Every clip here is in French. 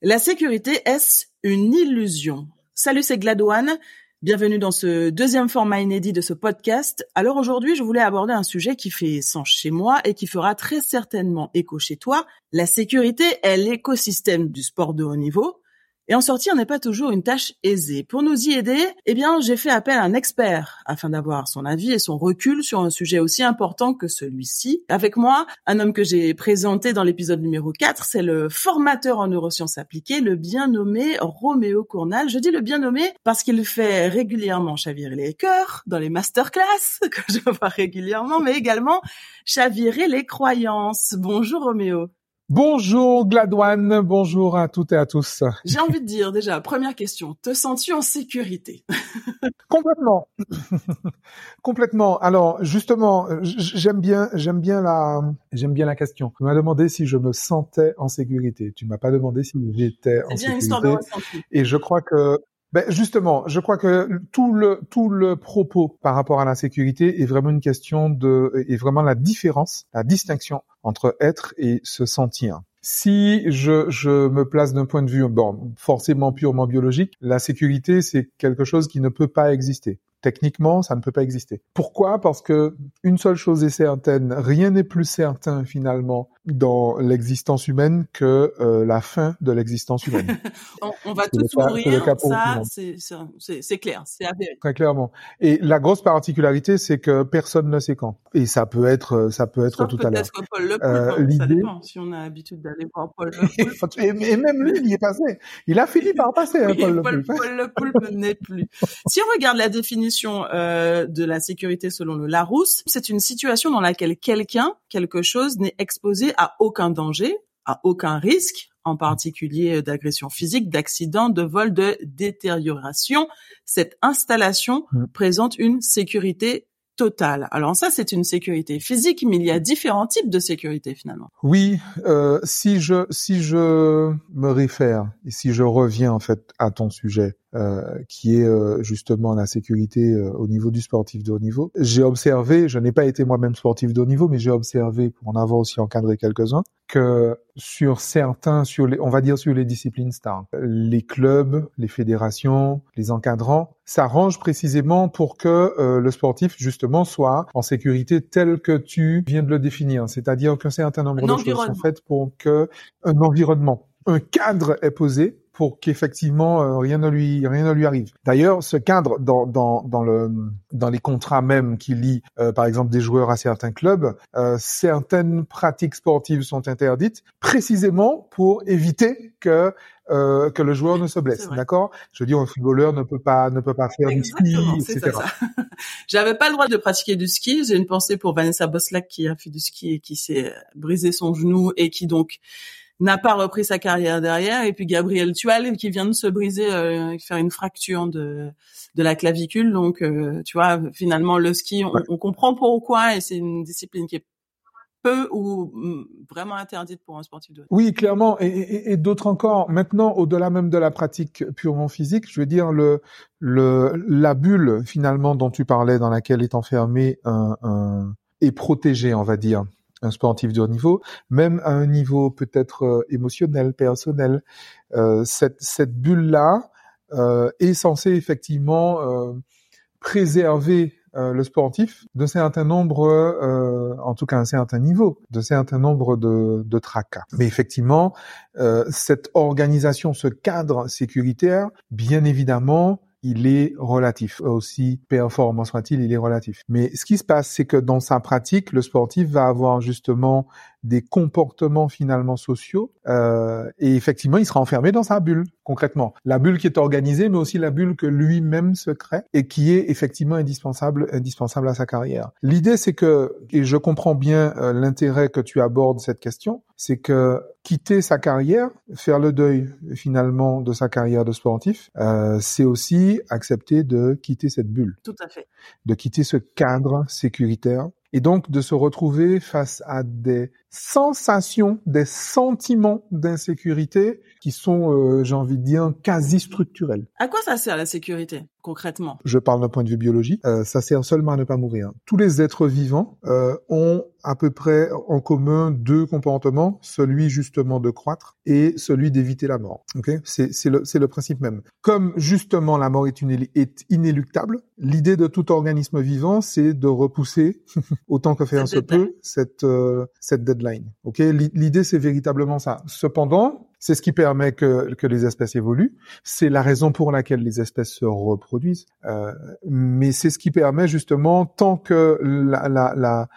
La sécurité, est-ce une illusion? Salut, c'est Gladouane. Bienvenue dans ce deuxième format inédit de ce podcast. Alors aujourd'hui, je voulais aborder un sujet qui fait sens chez moi et qui fera très certainement écho chez toi. La sécurité est l'écosystème du sport de haut niveau. Et en sortir n'est pas toujours une tâche aisée. Pour nous y aider, eh bien, j'ai fait appel à un expert afin d'avoir son avis et son recul sur un sujet aussi important que celui-ci. Avec moi, un homme que j'ai présenté dans l'épisode numéro 4, c'est le formateur en neurosciences appliquées, le bien nommé Roméo Cournal. Je dis le bien nommé parce qu'il fait régulièrement chavirer les cœurs dans les masterclass que je vois régulièrement, mais également chavirer les croyances. Bonjour Roméo. Bonjour Gladouane, bonjour à toutes et à tous. J'ai envie de dire déjà, première question, te sens-tu en sécurité? Complètement, complètement. Alors justement, j'aime bien, j'aime bien la, j'aime bien la question. Tu m'as demandé si je me sentais en sécurité. Tu m'as pas demandé si j'étais en bien sécurité. de et je crois que ben justement, je crois que tout le tout le propos par rapport à la sécurité est vraiment une question de est vraiment la différence, la distinction entre être et se sentir. Si je, je me place d'un point de vue bon, forcément purement biologique, la sécurité c'est quelque chose qui ne peut pas exister. Techniquement, ça ne peut pas exister. Pourquoi? Parce que une seule chose est certaine, rien n'est plus certain finalement dans l'existence humaine que euh, la fin de l'existence humaine. on, on, va tous mourir, ça c'est clair, c'est avéré. Très clairement. Et la grosse particularité, c'est que personne ne sait quand. Et ça peut être, ça peut être tout à l'heure. Paul euh, hein, ça dépend si on a l'habitude d'aller voir Paul Le et, même lui, il y est passé. Il a fini par passer, hein, Paul, Paul, Le Paul Le Poulpe n'est plus. Si on regarde la définition euh, de la sécurité selon le Larousse, c'est une situation dans laquelle quelqu'un, quelque chose n'est exposé à aucun danger, à aucun risque, en particulier d'agression physique, d'accident, de vol, de détérioration. Cette installation mmh. présente une sécurité totale. Alors ça, c'est une sécurité physique, mais il y a différents types de sécurité finalement. Oui, euh, si je si je me réfère et si je reviens en fait à ton sujet, euh, qui est euh, justement la sécurité euh, au niveau du sportif de haut niveau. J'ai observé, je n'ai pas été moi-même sportif de haut niveau, mais j'ai observé, pour en avoir aussi encadré quelques-uns, que sur certains, sur les, on va dire sur les disciplines stars, les clubs, les fédérations, les encadrants s'arrangent précisément pour que le sportif justement soit en sécurité tel que tu viens de le définir, c'est-à-dire qu'un certain nombre de choses sont faites pour que un environnement, un cadre est posé pour qu'effectivement euh, rien ne lui rien ne lui arrive. D'ailleurs, ce cadre dans dans dans le dans les contrats même qui lient euh, par exemple des joueurs à certains clubs, euh, certaines pratiques sportives sont interdites précisément pour éviter que euh, que le joueur ne se blesse, d'accord? Je veux dire, un footballeur ne peut pas ne peut pas faire du ski, etc. J'avais pas le droit de pratiquer du ski. J'ai une pensée pour Vanessa Boslak qui a fait du ski et qui s'est brisé son genou et qui donc n'a pas repris sa carrière derrière. Et puis Gabriel Tual qui vient de se briser, euh, faire une fracture de de la clavicule. Donc, euh, tu vois, finalement, le ski, on, on comprend pourquoi, et c'est une discipline qui est peu ou mm, vraiment interdite pour un sportif de Oui, clairement, et, et, et d'autres encore. Maintenant, au-delà même de la pratique purement physique, je veux dire le le la bulle finalement dont tu parlais, dans laquelle est enfermé un, un est protégé, on va dire un sportif de haut niveau, même à un niveau peut-être euh, émotionnel, personnel. Euh, cette, cette bulle-là euh, est censée effectivement euh, préserver euh, le sportif de certain nombre, en tout cas un certain niveau, de certain nombre de, de tracas. Mais effectivement, cette organisation, ce cadre sécuritaire, bien évidemment, il est relatif. Aussi performant soit-il, il est relatif. Mais ce qui se passe, c'est que dans sa pratique, le sportif va avoir justement des comportements finalement sociaux euh, et effectivement il sera enfermé dans sa bulle concrètement. La bulle qui est organisée mais aussi la bulle que lui-même se crée et qui est effectivement indispensable indispensable à sa carrière. L'idée c'est que et je comprends bien euh, l'intérêt que tu abordes cette question c'est que quitter sa carrière faire le deuil finalement de sa carrière de sportif euh, c'est aussi accepter de quitter cette bulle. Tout à fait. De quitter ce cadre sécuritaire et donc de se retrouver face à des sensations, des sentiments d'insécurité qui sont, euh, j'ai envie de dire, quasi structurels. À quoi ça sert la sécurité concrètement? Je parle d'un point de vue biologique. Euh, ça sert seulement à ne pas mourir. Tous les êtres vivants euh, ont à peu près en commun deux comportements, celui justement de croître et celui d'éviter la mort. Okay c'est le, le principe même. Comme justement la mort est, une, est inéluctable, l'idée de tout organisme vivant, c'est de repousser autant que faire se peut cette, euh, cette deadline. Ok? L'idée, c'est véritablement ça. Cependant, c'est ce qui permet que, que les espèces évoluent. C'est la raison pour laquelle les espèces se reproduisent. Euh, mais c'est ce qui permet justement, tant que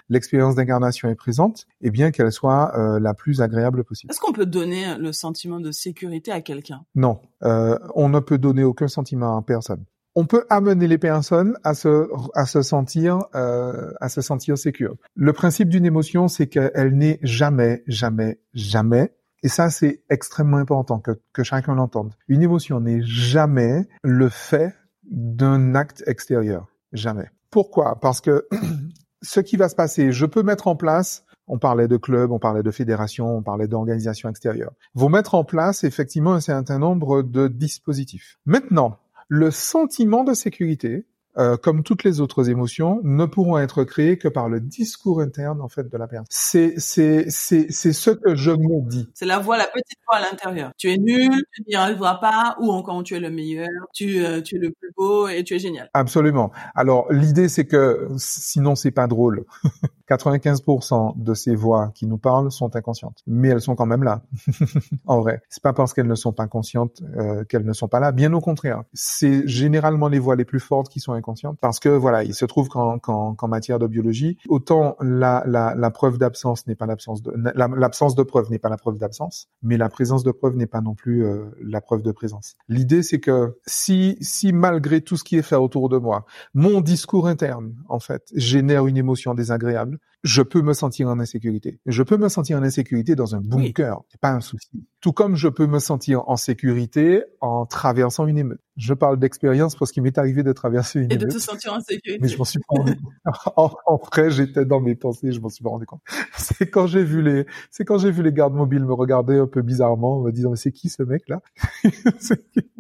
l'expérience la, la, d'incarnation est présente, eh bien qu'elle soit euh, la plus agréable possible. Est-ce qu'on peut donner le sentiment de sécurité à quelqu'un? Non, euh, on ne peut donner aucun sentiment à personne on peut amener les personnes à se à se sentir euh, à se sentir sécure. Le principe d'une émotion, c'est qu'elle n'est jamais, jamais, jamais et ça, c'est extrêmement important que, que chacun l'entende. Une émotion n'est jamais le fait d'un acte extérieur. Jamais. Pourquoi? Parce que ce qui va se passer, je peux mettre en place, on parlait de clubs, on parlait de fédérations, on parlait d'organisations extérieures, vont mettre en place effectivement un certain nombre de dispositifs. Maintenant, le sentiment de sécurité, euh, comme toutes les autres émotions, ne pourront être créées que par le discours interne en fait de la personne. C'est c'est c'est c'est ce que je me dis. C'est la voix, la petite voix à l'intérieur. Tu es nul, tu n'y arriveras pas, ou encore tu es le meilleur, tu euh, tu es le plus beau et tu es génial. Absolument. Alors l'idée c'est que sinon c'est pas drôle. 95% de ces voix qui nous parlent sont inconscientes, mais elles sont quand même là. en vrai, c'est pas parce qu'elles ne sont pas conscientes euh, qu'elles ne sont pas là. Bien au contraire, c'est généralement les voix les plus fortes qui sont inconscientes, parce que voilà, il se trouve qu'en matière de biologie, autant la, la, la preuve d'absence n'est pas l'absence de l'absence de preuve n'est pas la preuve d'absence, mais la présence de preuve n'est pas non plus euh, la preuve de présence. L'idée c'est que si si malgré tout ce qui est fait autour de moi, mon discours interne en fait génère une émotion désagréable, je peux me sentir en insécurité. Je peux me sentir en insécurité dans un bunker, c'est pas un souci. Tout comme je peux me sentir en sécurité en traversant une émeute. Je parle d'expérience parce qu'il m'est arrivé de traverser une émeute. Et de te sentir en sécurité. Mais je m'en suis pas rendu compte. En, en, vrai, j'étais dans mes pensées, je m'en suis pas rendu compte. C'est quand j'ai vu les, c'est quand j'ai vu les gardes mobiles me regarder un peu bizarrement, me disant, mais c'est qui ce mec là? c'est qui?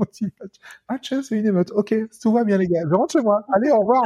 Ah tiens, c'est une émeute. Ok, tout va bien les gars. Je rentre chez moi. Allez, au revoir.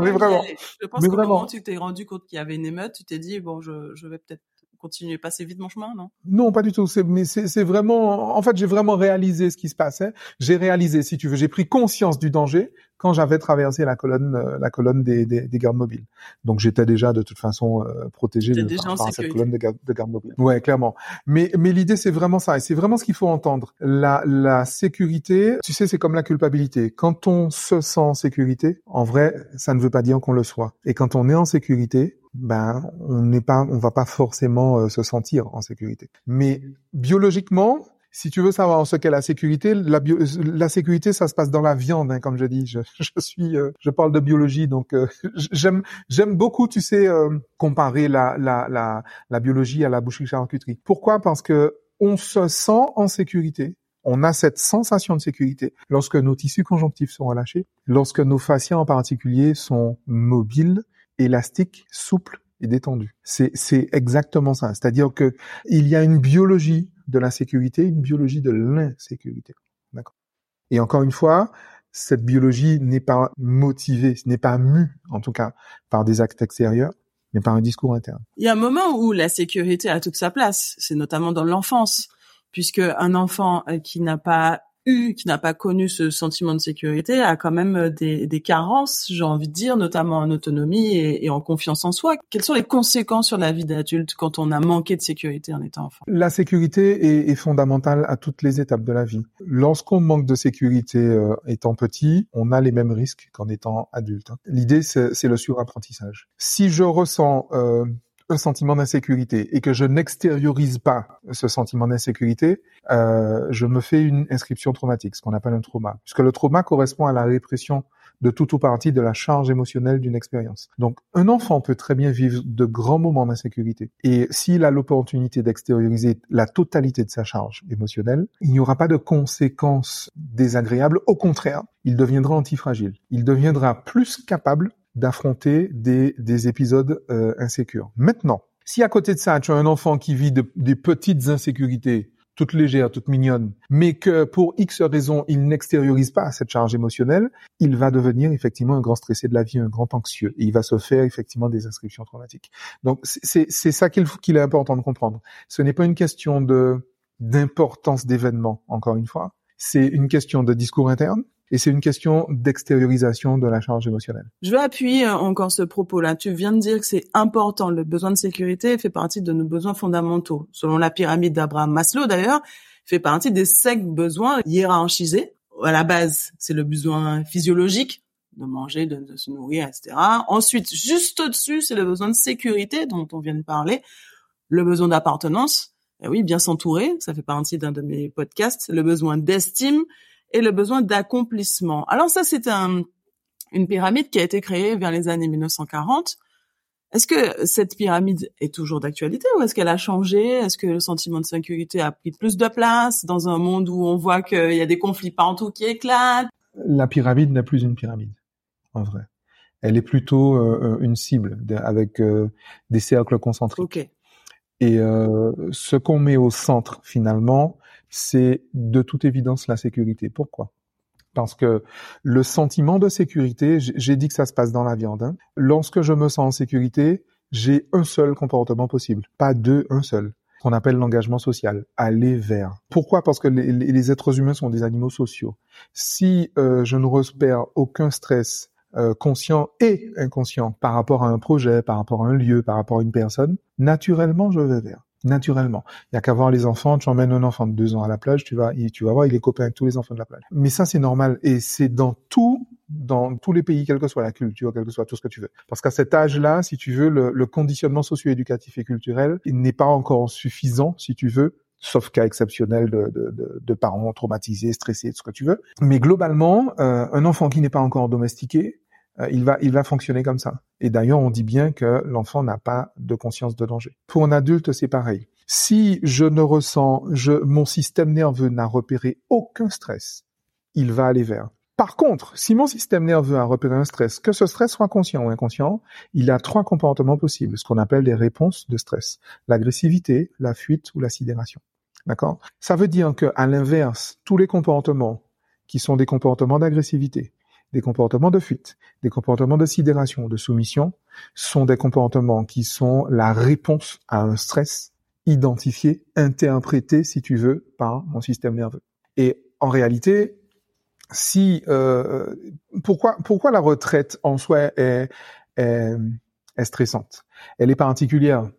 mais vraiment. Je pense mais vraiment. tu t'es rendu compte qu'il y avait une émeute, tu t'es dit, bon, je, je vais peut-être continuer, passer vite mon chemin, non? Non, pas du tout. C'est, mais c'est, vraiment, en fait, j'ai vraiment réalisé ce qui se passait. J'ai réalisé, si tu veux, j'ai pris conscience du danger quand j'avais traversé la colonne, euh, la colonne des, des, des, gardes mobiles. Donc j'étais déjà de toute façon euh, protégé de, par, cette colonne de, garde, de gardes mobiles. Ouais, clairement. Mais, mais l'idée c'est vraiment ça, et c'est vraiment ce qu'il faut entendre. La, la sécurité, tu sais, c'est comme la culpabilité. Quand on se sent en sécurité, en vrai, ça ne veut pas dire qu'on le soit. Et quand on est en sécurité, ben on n'est pas, on va pas forcément euh, se sentir en sécurité. Mais biologiquement, si tu veux savoir ce qu'est la sécurité, la, la sécurité, ça se passe dans la viande, hein, comme je dis. Je, suis, euh, je parle de biologie, donc euh, j'aime, j'aime beaucoup, tu sais, comparer la, la, la, la biologie à la boucherie-charcuterie. Pourquoi? Parce que on se sent en sécurité. On a cette sensation de sécurité lorsque nos tissus conjonctifs sont relâchés, lorsque nos fascias en particulier sont mobiles, élastique, souple et détendu. C'est, exactement ça. C'est-à-dire que il y a une biologie de la sécurité, une biologie de l'insécurité. D'accord. Et encore une fois, cette biologie n'est pas motivée, n'est pas mue, en tout cas, par des actes extérieurs, mais par un discours interne. Il y a un moment où la sécurité a toute sa place. C'est notamment dans l'enfance, puisque un enfant euh, qui n'a pas eu, qui n'a pas connu ce sentiment de sécurité, a quand même euh, des, des carences, j'ai envie de dire, notamment en autonomie et, et, en confiance en soi. Quelles sont les conséquences sur la vie d'adulte quand on a manqué de sécurité en étant enfant? La sécurité est, est, fondamentale à toutes les étapes de la vie. Lorsqu'on manque de sécurité euh, étant petit, on a les mêmes risques qu'en étant adulte. Hein. L'idée, c'est le surapprentissage. Si je ressens euh, un sentiment d'insécurité et que je n'extériorise pas ce sentiment d'insécurité, euh, je me fais une inscription traumatique, ce qu'on appelle un trauma. Puisque le trauma correspond à la répression de tout ou partie de la charge émotionnelle d'une expérience. Donc, un enfant peut très bien vivre de grands moments d'insécurité. Et s'il a l'opportunité d'extérioriser la totalité de sa charge émotionnelle, il n'y aura pas de conséquences désagréables. Au contraire, il deviendra antifragile. Il deviendra plus capable d'affronter des, des épisodes euh, insécures. Maintenant, Si à côté de ça, tu as un enfant qui vit de, des petites insécurités, toutes légères, toutes mignonnes, mais que pour X raisons, il n'extériorise pas cette charge émotionnelle, il va devenir effectivement un grand stressé de la vie, un grand anxieux, et il va se faire effectivement des inscriptions traumatiques. Donc c'est ça qu'il est important de comprendre. Ce n'est pas une question de d'importance d'événement, encore une fois. C'est une question de discours interne, et c'est une question d'extériorisation de la charge émotionnelle. Je veux appuyer euh, encore ce propos-là. Tu viens de dire que c'est important. Le besoin de sécurité fait partie de nos besoins fondamentaux. Selon la pyramide d'Abraham Maslow, d'ailleurs, fait partie des cinq besoins hiérarchisés. À la base, c'est le besoin physiologique de manger, de, se nourrir, etc. Ensuite, juste au-dessus, c'est le besoin de sécurité dont on vient de parler, le besoin d'appartenance. Eh oui, bien s'entourer, ça fait partie d'un de mes podcasts. Le besoin d'estime, et le besoin d'accomplissement. Alors ça, c'est un, une pyramide qui a été créée vers les années 1940. Est-ce que cette pyramide est toujours d'actualité ou est-ce qu'elle a changé? Est-ce que le sentiment de sécurité a pris plus de place dans un monde où on voit qu'il y a des conflits partout qui éclatent? La pyramide n'est plus une pyramide, en vrai. Elle est plutôt euh, une cible avec euh, des cercles concentriques. Okay. Et euh, ce qu'on met au centre, finalement, c'est de toute évidence la sécurité. Pourquoi? Parce que le sentiment de sécurité, j'ai dit que ça se passe dans la viande. Hein. Lorsque je me sens en sécurité, j'ai un seul comportement possible, pas deux, un seul qu'on appelle l'engagement social, aller vers. Pourquoi? Parce que les, êtres humains sont des animaux sociaux. Si euh, je ne repère aucun stress euh, conscient et inconscient par rapport à un projet, par rapport à un lieu, par rapport à une personne, naturellement je vais vers naturellement. Il y a qu'à voir les enfants, tu emmènes un enfant de deux ans à la plage, tu vas, tu vas voir, il est copain avec tous les enfants de la plage. Mais ça, c'est normal. Et c'est dans tout, dans tous les pays, quelle que soit la culture, quel que soit tout ce que tu veux. Parce qu'à cet âge-là, si tu veux, le, conditionnement socio-éducatif et culturel, n'est pas encore suffisant, si tu veux, sauf cas exceptionnel de, de, de, parents traumatisés, stressés, tout ce que tu veux. Mais globalement, euh, un enfant qui n'est pas encore domestiqué, il va, il va fonctionner comme ça. Et d'ailleurs, on dit bien que l'enfant n'a pas de conscience de danger. Pour un adulte, c'est pareil. Si je ne ressens, je, mon système nerveux n'a repéré aucun stress, il va aller vers. Par contre, si mon système nerveux a repéré un stress, que ce stress soit conscient ou inconscient, il a trois comportements possibles, ce qu'on appelle des réponses de stress. L'agressivité, la fuite ou la sidération. D'accord? Ça veut dire que, à l'inverse, tous les comportements qui sont des comportements d'agressivité, des comportements de fuite, des comportements de sidération, de soumission, sont des comportements qui sont la réponse à un stress identifié, interprété, si tu veux, par mon système nerveux. Et en réalité, si euh, pourquoi pourquoi la retraite en soi est, est, est stressante? Elle est particulière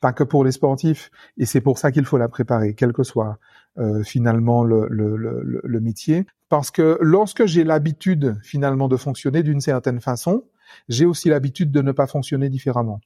pas que pour les sportifs, et c'est pour ça qu'il faut la préparer, quel que soit euh, finalement le, le, le, le, métier. Parce que lorsque j'ai l'habitude finalement de fonctionner d'une certaine façon, j'ai aussi l'habitude de ne pas fonctionner différemment.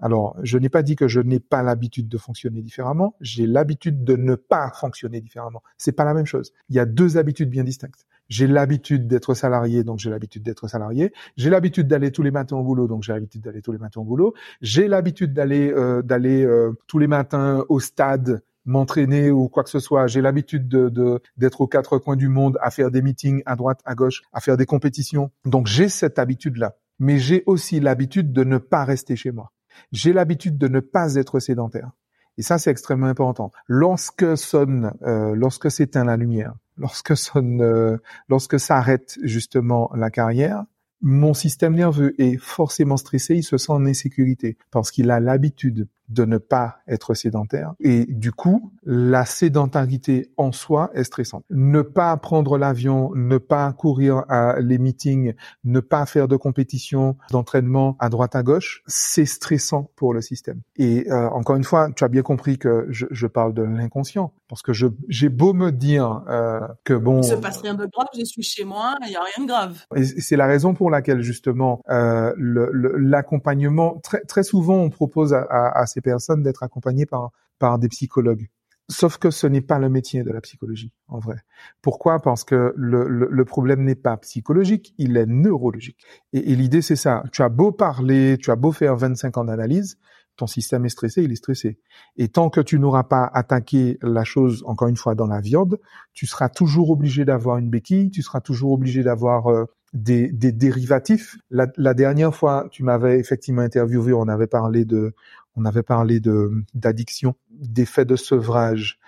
Alors, je n'ai pas dit que je n'ai pas l'habitude de fonctionner différemment, j'ai l'habitude de ne pas fonctionner différemment. C'est pas la même chose. Il y a deux habitudes bien distinctes. J'ai l'habitude d'être salarié, donc j'ai l'habitude d'être salarié. J'ai l'habitude d'aller tous les matins au boulot, donc j'ai l'habitude d'aller tous les matins au boulot. J'ai l'habitude d'aller euh, d'aller euh, tous les matins au stade m'entraîner ou quoi que ce soit. J'ai l'habitude de d'être aux quatre coins du monde à faire des meetings à droite, à gauche, à faire des compétitions. Donc j'ai cette habitude-là. Mais j'ai aussi l'habitude de ne pas rester chez moi. J'ai l'habitude de ne pas être sédentaire. Et ça, c'est extrêmement important. Lorsque sonne, euh, lorsque s'éteint la lumière, lorsque sonne, euh, lorsque s'arrête justement la carrière, mon système nerveux est forcément stressé, il se sent en insécurité parce qu'il a l'habitude de ne pas être sédentaire. Et du coup, la sédentarité en soi est stressante. Ne pas prendre l'avion, ne pas courir à les meetings, ne pas faire de compétition, d'entraînement à droite à gauche, c'est stressant pour le système. Et euh, encore une fois, tu as bien compris que je, je parle de l'inconscient. Parce que je, j'ai beau me dire euh, que bon... Il se passe rien de grave, je suis chez moi, il n'y a rien de grave. Et c'est la raison pour laquelle justement euh, l'accompagnement, très, très souvent on propose à, à, à ces personnes d'être accompagnées par, par des psychologues. Sauf que ce n'est pas le métier de la psychologie, en vrai. Pourquoi? Parce que le, le, problème n'est pas psychologique, il est neurologique. Et, l'idée, c'est ça. Tu as beau parler, tu as beau faire 25 ans d'analyse, ton système est stressé, il est stressé. Et tant que tu n'auras pas attaqué la chose, encore une fois, dans la viande, tu seras toujours obligé d'avoir une béquille, tu seras toujours obligé d'avoir euh, des, des, dérivatifs. La, dernière fois, tu m'avais effectivement interviewé, on avait parlé de, on avait parlé de d'addiction, d'effet de sevrage.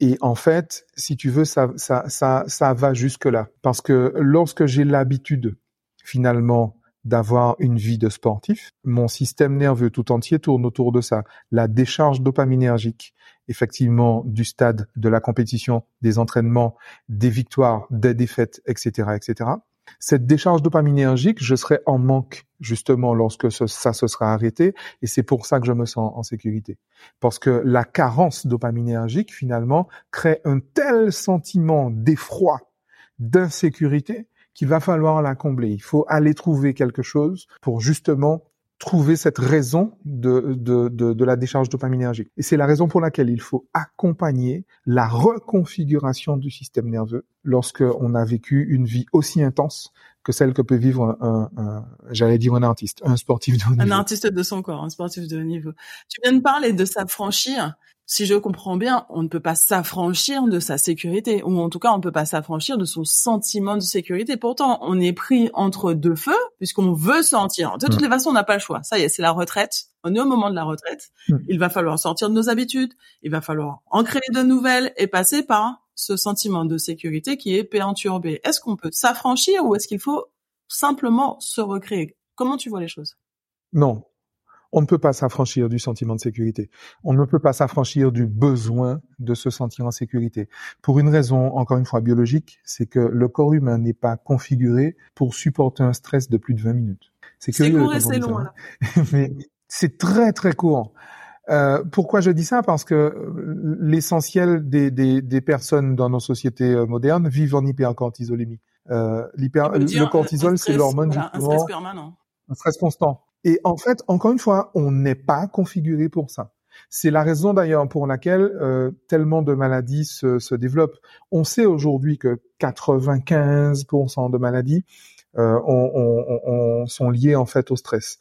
Et en fait, si tu veux, ça, ça, ça, ça va jusque là. Parce que lorsque j'ai l'habitude, finalement, d'avoir une vie de sportif, mon système nerveux tout entier tourne autour de ça. La décharge dopaminergique, effectivement, du stade de la compétition, des entraînements, des victoires, des défaites, etc., etc. Cette décharge dopaminergique, je serai en manque justement lorsque ça se sera arrêté, et c'est pour ça que je me sens en sécurité. Parce que la carence dopaminergique, finalement, crée un tel sentiment d'effroi, d'insécurité, qu'il va falloir la combler. Il faut aller trouver quelque chose pour justement trouver cette raison de, de, de, de la décharge dopaminergique. Et c'est la raison pour laquelle il faut accompagner la reconfiguration du système nerveux lorsque on a vécu une vie aussi intense que celle que peut vivre un, un, j'allais dire un artiste, un sportif de haut niveau. Un artiste de son corps, un sportif de haut niveau. Tu viens de parler de s'affranchir. Si je comprends bien, on ne peut pas s'affranchir de sa sécurité, ou en tout cas, on ne peut pas s'affranchir de son sentiment de sécurité. Pourtant, on est pris entre deux feux, puisqu'on veut sortir. De toutes les façons, on n'a pas le choix. Ça y est, c'est la retraite. On est au moment de la retraite. Il va falloir sortir de nos habitudes. Il va falloir en créer de nouvelles et passer par ce sentiment de sécurité qui est perturbé. Est-ce qu'on peut s'affranchir ou est-ce qu'il faut simplement se recréer? Comment tu vois les choses? Non, on ne peut pas s'affranchir du sentiment de sécurité. On ne peut pas s'affranchir du besoin de se sentir en sécurité. Pour une raison, encore une fois, biologique, c'est que le corps humain n'est pas configuré pour supporter un stress de plus de 20 minutes. C'est court et c'est long. Hein. Mais c'est très très court. Euh, pourquoi je dis ça? Parce que euh, l'essentiel des, des, personnes dans nos sociétés euh, modernes vivent en hypercortisolémie. Euh, le cortisol, c'est l'hormone un stress permanent. Un stress constant. Et en fait, encore une fois, on n'est pas configuré pour ça. C'est la raison d'ailleurs pour laquelle euh, tellement de maladies se, se développent. On sait aujourd'hui que 95% de maladies euh, on, on, sont liées en fait au stress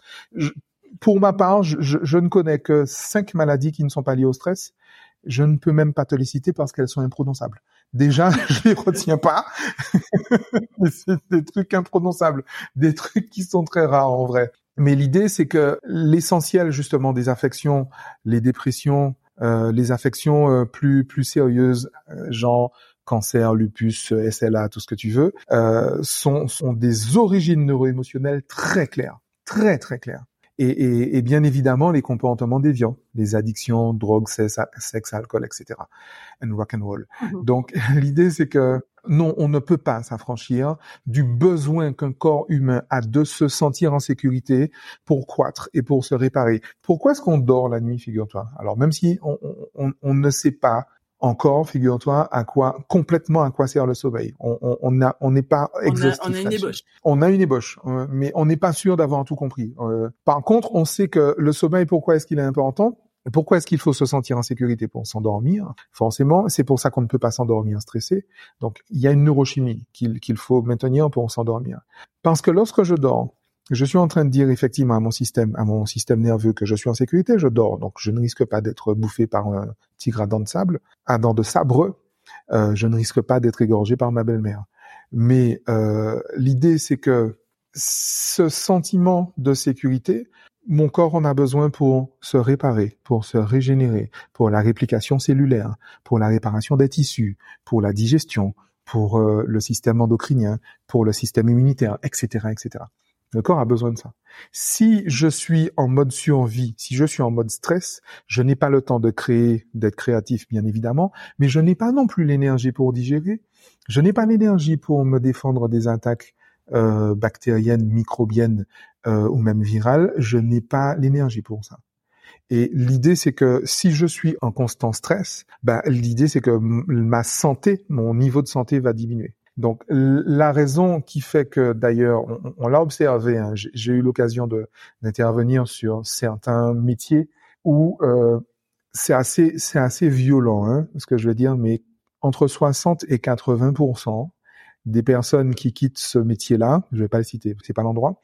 pour ma part, je, je, ne connais que cinq maladies qui ne sont pas liées au stress. Je ne peux même pas te les citer parce qu'elles sont imprononçables. Déjà, je les retiens pas. c'est des trucs imprononçables, des trucs qui sont très rares en vrai. Mais l'idée, c'est que l'essentiel justement des affections, les dépressions, euh, les affections euh, plus plus sérieuses, euh, genre cancer, lupus, SLA, tout ce que tu veux, euh, sont sont des origines neuroémotionnelles très claires, très très claires et, et, et, bien évidemment les comportements déviants, les addictions, drogue, sexe, sexe alcool, etc. And rock and roll. Mhm. Donc l'idée c'est que non, on ne peut pas s'affranchir du besoin qu'un corps humain a de se sentir en sécurité pour croître et pour se réparer. Pourquoi est-ce qu'on dort la nuit, figure-toi? Alors même si on, on, on, ne sait pas encore, figure-toi, à quoi complètement à quoi sert le sommeil. On on a on n'est pas exhaustif. On a, une ébauche. On a une ébauche, euh, mais on n'est pas sûr d'avoir tout compris. Euh, par contre, on sait que le sommeil, pourquoi est-ce qu'il est important? Pourquoi est-ce qu'il faut se sentir en sécurité pour s'endormir? Forcément, c'est pour ça qu'on ne peut pas s'endormir stressé. Donc, il y a une neurochimie qu'il qu'il faut maintenir pour s'endormir. Parce que lorsque je dors, je suis en train de dire effectivement à mon système, à mon système nerveux que je suis en sécurité, je dors, donc je ne risque pas d'être bouffé par un tigre à dents de sable, à dents de sabre, euh, je ne risque pas d'être égorgé par ma belle-mère. Mais euh, l'idée, c'est que ce sentiment de sécurité, mon corps en a besoin pour se réparer, pour se régénérer, pour la réplication cellulaire, pour la réparation des tissus, pour la digestion, pour euh, le système endocrinien, pour le système immunitaire, etc., etc. Le corps a besoin de ça. Si je suis en mode survie, si je suis en mode stress, je n'ai pas le temps de créer, d'être créatif bien évidemment, mais je n'ai pas non plus l'énergie pour digérer. Je n'ai pas l'énergie pour me défendre des attaques euh, bactériennes, microbiennes euh, ou même virales. Je n'ai pas l'énergie pour ça. Et l'idée, c'est que si je suis en constant stress, bah, l'idée, c'est que ma santé, mon niveau de santé va diminuer. Donc la raison qui fait que d'ailleurs on, l'a observé, hein, j'ai eu l'occasion d'intervenir sur certains métiers où euh, c'est assez c'est assez violent, hein, ce que je veux dire, mais entre 60 et 80% des personnes qui quittent ce métier-là, je vais pas le citer, c'est pas l'endroit,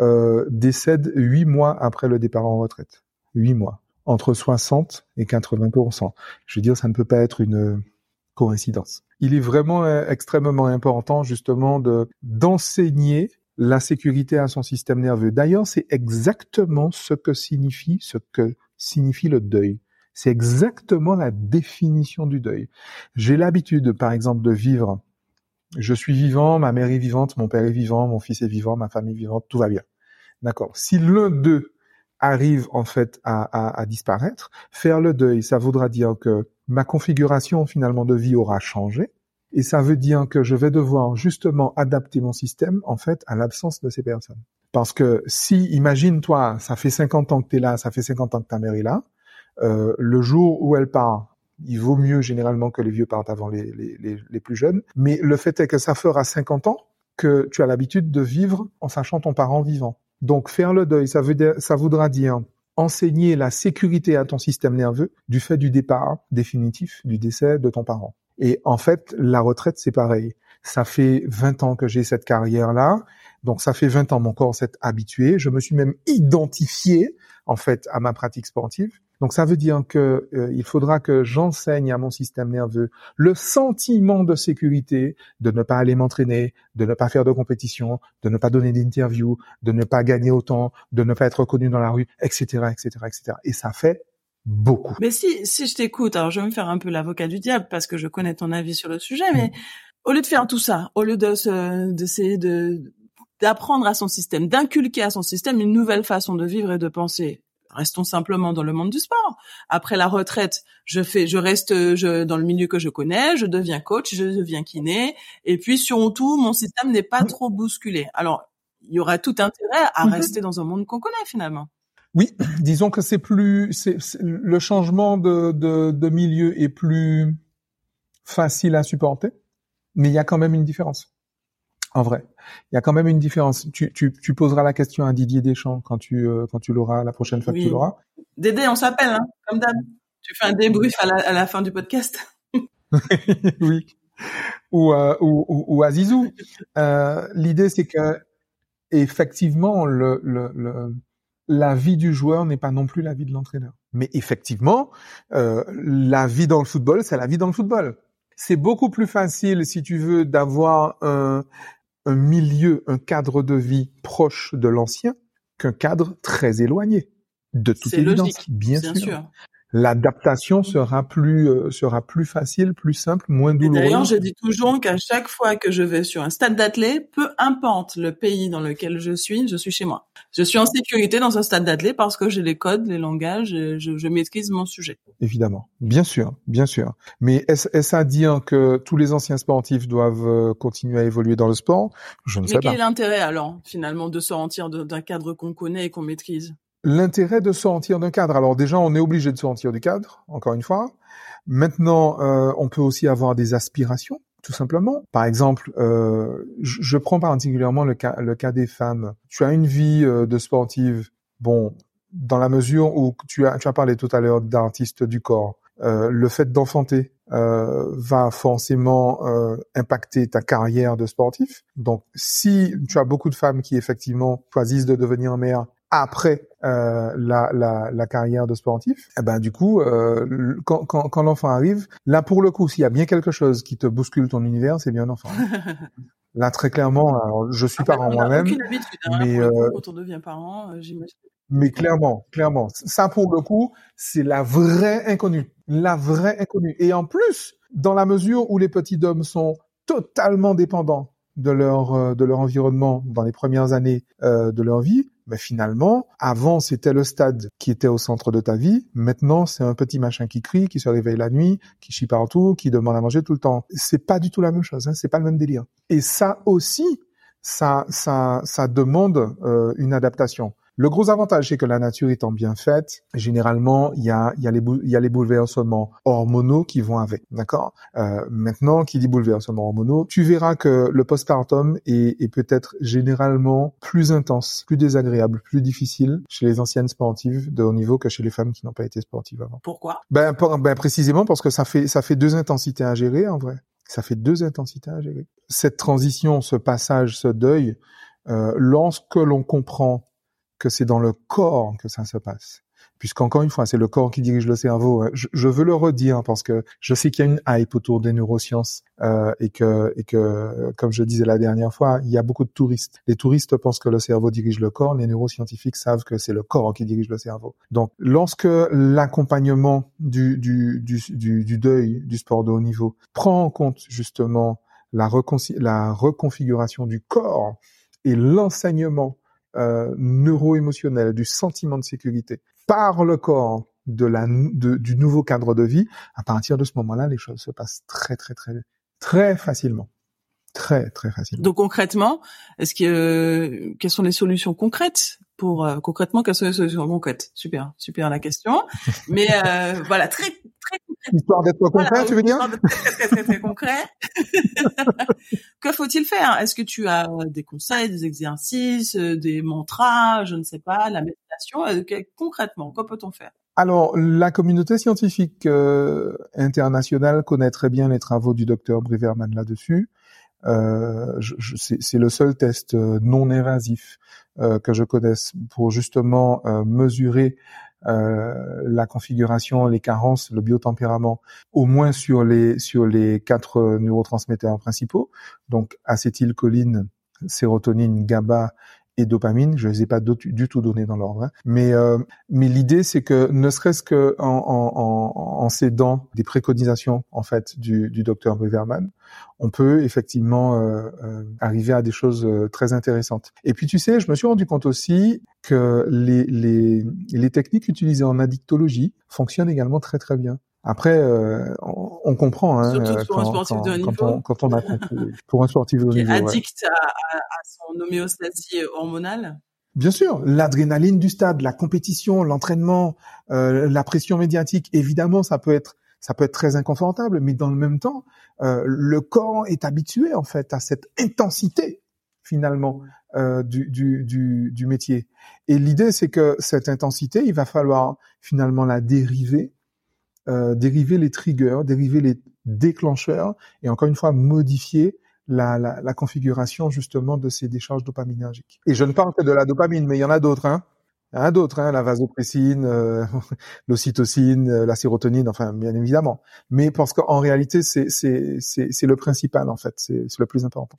euh, décèdent huit mois après le départ en retraite. Huit mois, entre 60 et 80% Je veux dire, ça ne peut pas être une coïncidence. Il est vraiment euh, extrêmement important justement de d'enseigner la sécurité à son système nerveux. D'ailleurs, c'est exactement ce que signifie, ce que signifie le deuil. C'est exactement la définition du deuil. J'ai l'habitude, par exemple, de vivre. Je suis vivant, ma mère est vivante, mon père est vivant, mon fils est vivant, ma famille est vivante, tout va bien. D'accord. Si l'un d'eux arrive en fait à, à, disparaître, faire le deuil, ça voudra dire que ma configuration finalement de vie aura changé. Et ça veut dire que je vais devoir justement adapter mon système en fait à l'absence de ces personnes. Parce que si, imagine toi, ça fait 50 ans que tu es là, ça fait 50 ans que ta mère est là, euh, le jour où elle part, il vaut mieux généralement que les vieux partent avant les, les, les, plus jeunes. Mais le fait est que ça fera 50 ans que tu as l'habitude de vivre en sachant ton parent vivant. Donc faire le deuil, ça, veut ça voudra dire enseigner la sécurité à ton système nerveux du fait du départ définitif, du décès de ton parent. Et en fait, la retraite, c'est pareil. Ça fait 20 ans que j'ai cette carrière-là. Donc ça fait 20 ans, mon corps s'est habitué. Je me suis même identifié, en fait, à ma pratique sportive. Donc ça veut dire que euh, il faudra que j'enseigne à mon système nerveux le sentiment de sécurité, de ne pas aller m'entraîner, de ne pas faire de compétition, de ne pas donner d'interview, de ne pas gagner autant, de ne pas être reconnu dans la rue, etc., etc., etc. Et ça fait beaucoup. Mais si si je t'écoute, alors je vais me faire un peu l'avocat du diable parce que je connais ton avis sur le sujet, mais mm. au lieu de faire tout ça, au lieu de d'essayer de d'apprendre à son système, d'inculquer à son système une nouvelle façon de vivre et de penser restons simplement dans le monde du sport. Après la retraite, je fais, je reste je, dans le milieu que je connais, je deviens coach, je deviens kiné, et puis surtout, mon système n'est pas trop bousculé. Alors, il y aura tout intérêt à mhm. rester dans un monde qu'on connaît finalement. Oui, disons que c'est plus, c'est, le changement de, de, de milieu est plus facile à supporter, mais il y a quand même une différence. En vrai, il y a quand même une différence. Tu, tu, tu poseras la question à Didier Deschamps quand tu euh, quand tu l'auras la prochaine fois que tu l'auras. Dédé, on s'appelle, hein, comme d'hab. Tu fais un débrief à la, à la fin du podcast. oui. Ou, euh, ou, ou, ou à Zizou. Euh, L'idée, c'est que effectivement, le, le, le, la vie du joueur n'est pas non plus la vie de l'entraîneur. Mais effectivement, euh, la vie dans le football, c'est la vie dans le football. C'est beaucoup plus facile, si tu veux, d'avoir un, un milieu, un cadre de vie proche de l'ancien qu'un cadre très éloigné. De toute évidence, bien, sûr l'adaptation sera plus euh, sera plus facile, plus simple, moins douloureuse. D'ailleurs, je dis toujours qu'à chaque fois que je vais sur un stade d'athlète, peu importe le pays dans lequel je suis, je suis chez moi. Je suis en sécurité dans un stade d'athlète parce que j'ai les codes, les langages, et je, je, maîtrise mon sujet. Évidemment, bien sûr, bien sûr. Mais est-ce à dire que tous les anciens sportifs doivent euh, continuer à évoluer dans le sport? Je ne sais pas. Mais quel est l'intérêt alors, finalement, de sortir d'un cadre qu'on connaît et qu'on maîtrise? L'intérêt de sortir d'un cadre. Alors déjà, on est obligé de sortir du cadre, encore une fois. Maintenant, euh, on peut aussi avoir des aspirations, tout simplement. Par exemple, euh, je, prends particulièrement le cas, le cas des femmes. Tu as une vie euh, de sportive, bon, dans la mesure où tu as, tu as parlé tout à l'heure d'artiste du corps. le fait d'enfanter va forcément impacter ta carrière de sportif. Donc, si tu as beaucoup de femmes qui effectivement choisissent de devenir mère après euh, la, la, la, carrière de sportif, eh ben du coup, euh, quand, quand, quand l'enfant arrive, là pour le coup, s'il y a bien quelque chose qui te bouscule ton univers, c'est bien l'enfant. là très clairement, alors, je suis parent moi-même, hein, mais euh, quand on devient parent, euh, j'imagine. Mais clairement, clairement, ça pour le coup, c'est la vraie inconnue, la vraie inconnue. Et en plus, dans la mesure où les petits hommes sont totalement dépendants de leur euh, de leur environnement dans les premières années euh, de leur vie, mais finalement, avant c'était le stade qui était au centre de ta vie. Maintenant, c'est un petit machin qui crie, qui se réveille la nuit, qui chie partout, qui demande à manger tout le temps. C'est pas du tout la même chose. Hein, c'est pas le même délire. Et ça aussi, ça ça ça demande euh, une adaptation. Le gros avantage, c'est que la nature étant bien faite, généralement, il y a, y, a les il y a les bouleversements hormonaux qui vont avec, d'accord? Euh, Maintenant, qui dit bouleversements hormonaux, tu verras que le postpartum est, est peut-être généralement plus intense, plus désagréable, plus difficile chez les anciennes sportives de haut niveau que chez les femmes qui n'ont pas été sportives avant. Pourquoi? Ben, ben précisément parce que ça fait ça fait deux intensités à gérer en vrai. Ça fait deux intensités à gérer. Cette transition, ce passage, ce deuil, euh, lorsque l'on comprend que c'est dans le corps que ça se passe puisqu'encore une fois, c'est le corps qui dirige le cerveau. Hein. Je, veux le redire parce que je sais qu'il y a une hype autour des neurosciences euh, et que et que comme je disais la dernière fois, il y a beaucoup de touristes. Les touristes pensent que le cerveau dirige le corps, les neuroscientifiques savent que c'est le corps qui dirige le cerveau. Donc, lorsque l'accompagnement du, du, du, du, du deuil du sport de haut niveau prend en compte justement la, la reconfiguration du corps et l'enseignement euh, neuro-émotionnel, du sentiment de sécurité par le corps de la, de, du nouveau cadre de vie, à partir de ce moment-là, les choses se passent très, très, très, très facilement. Très, très facilement. Donc concrètement, est-ce que quelles sont les solutions concrètes pour euh, concrètement quelles sont les solutions concrètes? Super, super la question. Mais euh, voilà, très très Histoire d'être concret, tu veux dire Très très très très, concret. que faut-il faire? Est-ce que tu as des conseils, des exercices, euh, des mantras, je ne sais pas, la méditation Concrètement, quoi peut-on faire? Alors, la communauté scientifique internationale connaît très bien les travaux du docteur Briverman là-dessus. Euh, c'est le seul test euh, non invasif euh, que je connaisse pour justement mesurer la configuration, les carences, le biotempérament, au moins sur les sur les quatre neurotransmetteurs principaux, donc acétylcholine, sérotonine, GABA et dopamine. Je les ai pas du tout donnés dans l'ordre, hein. mais euh, mais l'idée c'est que ne serait-ce que en, en, en, s'aidant des préconisations en fait du, du docteur Briverman, on peut effectivement euh, euh, arriver à des choses euh, très intéressantes. Et puis tu sais, je me suis rendu compte aussi que les les, les techniques utilisées en addictologie fonctionnent également très très bien. Après, euh, on, comprend hein, Surtout pour quand, un sportif de haut niveau. Quand on, quand on a pour un sportif de haut niveau, addict à, à, son homéostasie hormonale. Bien sûr, l'adrénaline du stade, la compétition, l'entraînement, euh, la pression médiatique, évidemment, ça peut être ça peut être très inconfortable, mais dans le même temps, euh, le corps est habitué en fait à cette intensité finalement euh, du, du, du, du métier. Et l'idée, c'est que cette intensité, il va falloir finalement la dériver euh, dériver les triggers, dériver les déclencheurs et encore une fois modifier la, la, la, configuration justement de ces décharges dopaminergiques. Et je ne parle que de la dopamine, mais il y en a d'autres. Hein. Il y en a d'autres, hein, la vasopressine, euh, l'ocytocine, euh, la sérotonine, enfin bien évidemment. Mais parce qu'en réalité, c'est c'est le principal en fait, c'est le plus important.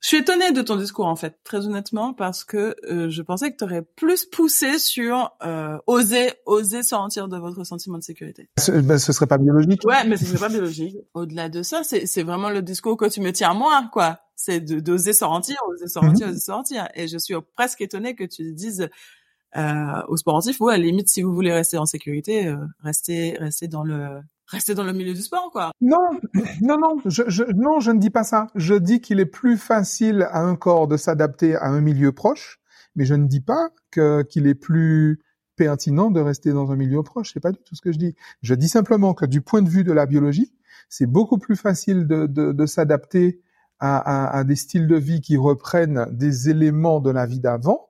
Je suis étonnée de ton discours en fait, très honnêtement, parce que euh, je pensais que tu aurais plus poussé sur euh, oser, oser sortir de votre sentiment de sécurité. Ce, ben, ce serait pas biologique. Ouais, mais ce serait pas biologique. Au-delà de ça, c'est, vraiment le discours que tu me tiens moi, quoi. C'est d'oser sortir, oser sortir, mhm. oser sortir. Et je suis presque étonnée que tu dises euh, aux sportifs, ouais, à la limite, si vous voulez rester en sécurité, euh, restez, restez dans le rester dans le milieu du sport, quoi. Non, non, non, je, je, non, je ne dis pas ça. Je dis qu'il est plus facile à un corps de s'adapter à un milieu proche, mais je ne dis pas que qu'il est plus pertinent de rester dans un milieu proche. C'est pas du tout ce que je dis. Je dis simplement que du point de vue de la biologie, c'est beaucoup plus facile de, de, de s'adapter à, à, à des styles de vie qui reprennent des éléments de la vie d'avant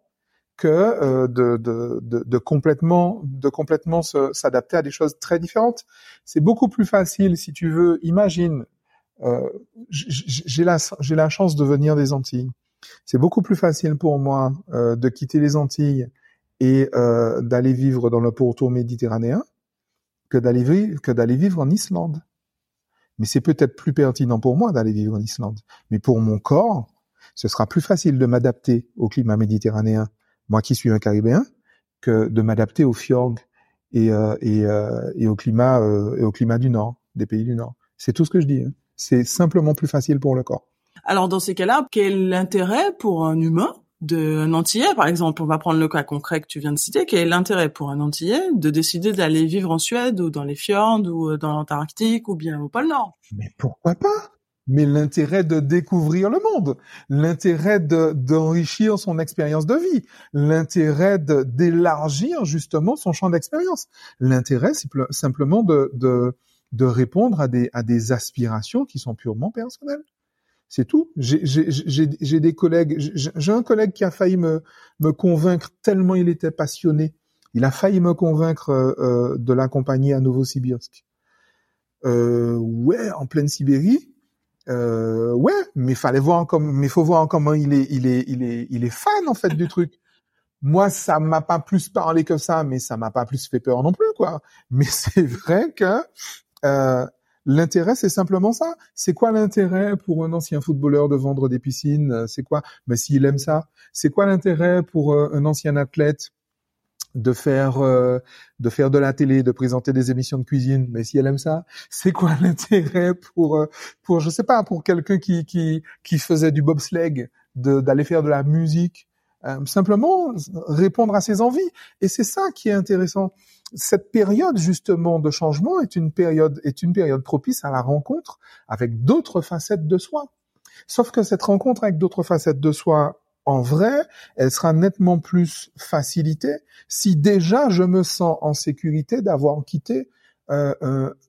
que euh, de, complètement de complètement s'adapter à des choses très différentes. C'est beaucoup plus facile si tu veux. Imagine, euh, j'ai la j'ai la chance de venir des Antilles. C'est beaucoup plus facile pour moi euh, de quitter les Antilles et d'aller vivre dans le pourtour méditerranéen que d'aller que d'aller vivre en Islande. Mais c'est peut-être plus pertinent pour moi d'aller vivre en Islande. Mais pour mon corps, ce sera plus facile de m'adapter au climat méditerranéen moi qui suis un Caribéen, que de m'adapter aux fjords et, euh, et, euh, et, au climat euh, et au climat du Nord, des pays du Nord. C'est tout ce que je dis. Hein. C'est simplement plus facile pour le corps. Alors dans ces cas-là, quel l'intérêt pour un humain d'un Antillais, par exemple, on va prendre le cas concret que tu viens de citer, quel est l'intérêt pour un Antillais de décider d'aller vivre en Suède ou dans les fjords ou dans l'Antarctique ou bien au pôle Nord? Mais pourquoi pas? Mais l'intérêt de découvrir le monde, l'intérêt d'enrichir son expérience de vie, l'intérêt d'élargir justement son champ d'expérience. L'intérêt, simplement de, de, de, répondre à des, à des aspirations qui sont purement personnelles. C'est tout. J'ai des collègues, j'ai un collègue qui a failli me, me convaincre tellement il était passionné. Il a failli me convaincre euh, euh de l'accompagner à Novosibirsk. Euh, ouais, en pleine Sibérie, euh, ouais, mais fallait voir comme, mais faut voir comment il est, il est, il est, il est fan en fait du truc. moi, ça m'a pas plus parlé que ça, mais ça m'a pas plus fait peur non plus, quoi. Mais c'est vrai que euh, l'intérêt, c'est simplement ça. C'est quoi l'intérêt pour un ancien footballeur de vendre des piscines? C'est quoi? Mais s'il aime ça, c'est quoi l'intérêt pour euh, un ancien athlète? De faire euh, de faire de la télé, de présenter des émissions de cuisine, mais si elle aime ça, c'est quoi l'intérêt pour euh, pour je sais pas pour quelqu'un qui qui qui faisait du bobsleigh d'aller faire de la musique, euh, simplement répondre à ses envies et c'est ça qui est intéressant. Cette période justement de changement est une période est une période propice à la rencontre avec d'autres facettes de soi. Sauf que cette rencontre avec d'autres facettes de soi en vrai, elle sera nettement plus facilitée si déjà je me sens en sécurité d'avoir quitté euh,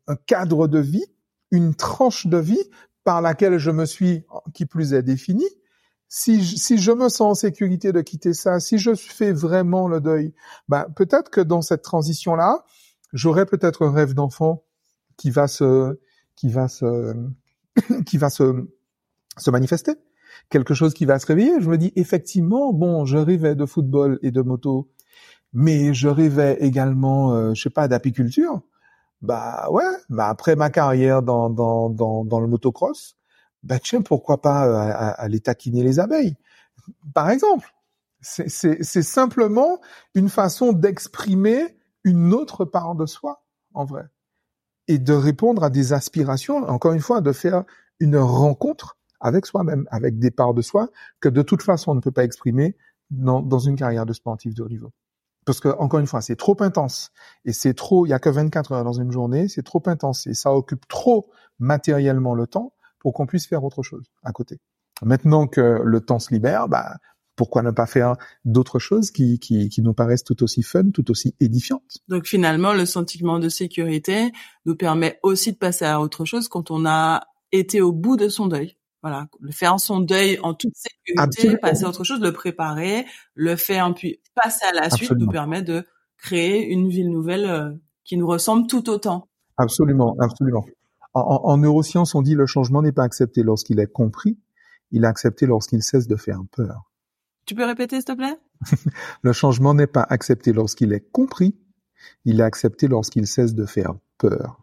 un, cadre de vie, une tranche de vie par laquelle je me suis, qui plus est définie. Si je, si je me sens en sécurité de quitter ça, si je fais vraiment le deuil, ben peut-être que dans cette transition-là, j'aurai peut-être un rêve d'enfant qui va se, qui va se, qui va se, se manifester quelque chose qui va se réveiller. Je me dis effectivement, bon, je rêvais de football et de moto, mais je rêvais également, euh, je sais pas, d'apiculture. Bah ouais, bah après ma carrière dans dans dans, dans le motocross, bah tiens, pourquoi pas euh, aller taquiner les abeilles, par exemple. C'est simplement une façon d'exprimer une autre part de soi en vrai et de répondre à des aspirations. Encore une fois, de faire une rencontre avec soi-même, avec des parts de soi que de toute façon on ne peut pas exprimer dans, dans une carrière de sportif de haut niveau. Parce que encore une fois, c'est trop intense et c'est trop. Il y a que 24 heures dans une journée, c'est trop intense et ça occupe trop matériellement le temps pour qu'on puisse faire autre chose à côté. Maintenant que le temps se libère, bah pourquoi ne pas faire d'autres choses qui, qui, qui nous paraissent tout aussi fun, tout aussi édifiantes? Donc finalement, le sentiment de sécurité nous permet aussi de passer à autre chose quand on a été au bout de son deuil. Voilà, le faire son deuil en toute sécurité, passer à autre chose, le préparer, le faire puis passer à la suite nous permet de créer une ville nouvelle euh, qui nous ressemble tout autant. Absolument, absolument. En, en neurosciences, on dit le changement n'est pas accepté lorsqu'il est compris, il est accepté lorsqu'il cesse de faire peur. Tu peux répéter, s'il te plaît? Le changement n'est pas accepté lorsqu'il est compris, il est accepté lorsqu'il cesse de faire peur.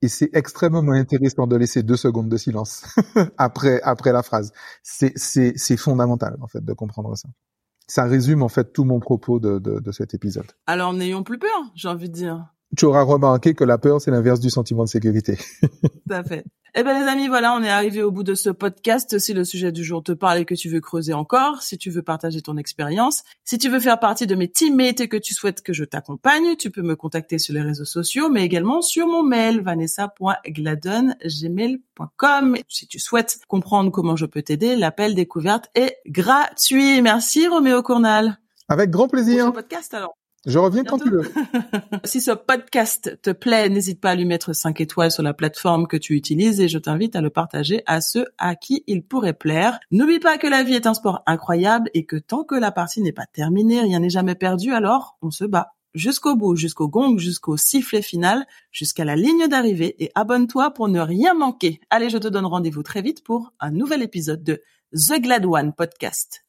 Et c'est extrêmement intéressant de laisser deux secondes de silence après après la phrase. C'est c'est c'est fondamental en fait de comprendre ça. Ça résume en fait tout mon propos de de, de cet épisode. Alors n'ayons plus peur, j'ai envie de dire. Tu auras remarqué que la peur c'est l'inverse du sentiment de sécurité. Tout à fait. Eh ben les amis, voilà, on est arrivé au bout de ce podcast. Si le sujet du jour te parle et que tu veux creuser encore, si tu veux partager ton expérience, si tu veux faire partie de mes teammates et que tu souhaites que je t'accompagne, tu peux me contacter sur les réseaux sociaux, mais également sur mon mail vanessa.gladon@gmail.com. Si tu souhaites comprendre comment je peux t'aider, l'appel découverte est gratuit. Merci Roméo Cournal. Avec grand plaisir. podcast alors. Je reviens quand tu veux. si ce podcast te plaît, n'hésite pas à lui mettre 5 étoiles sur la plateforme que tu utilises et je t'invite à le partager à ceux à qui il pourrait plaire. N'oublie pas que la vie est un sport incroyable et que tant que la partie n'est pas terminée, rien n'est jamais perdu, alors on se bat jusqu'au bout, jusqu'au gong, jusqu'au sifflet final, jusqu'à la ligne d'arrivée et abonne-toi pour ne rien manquer. Allez, je te donne rendez-vous très vite pour un nouvel épisode de The Glad One Podcast.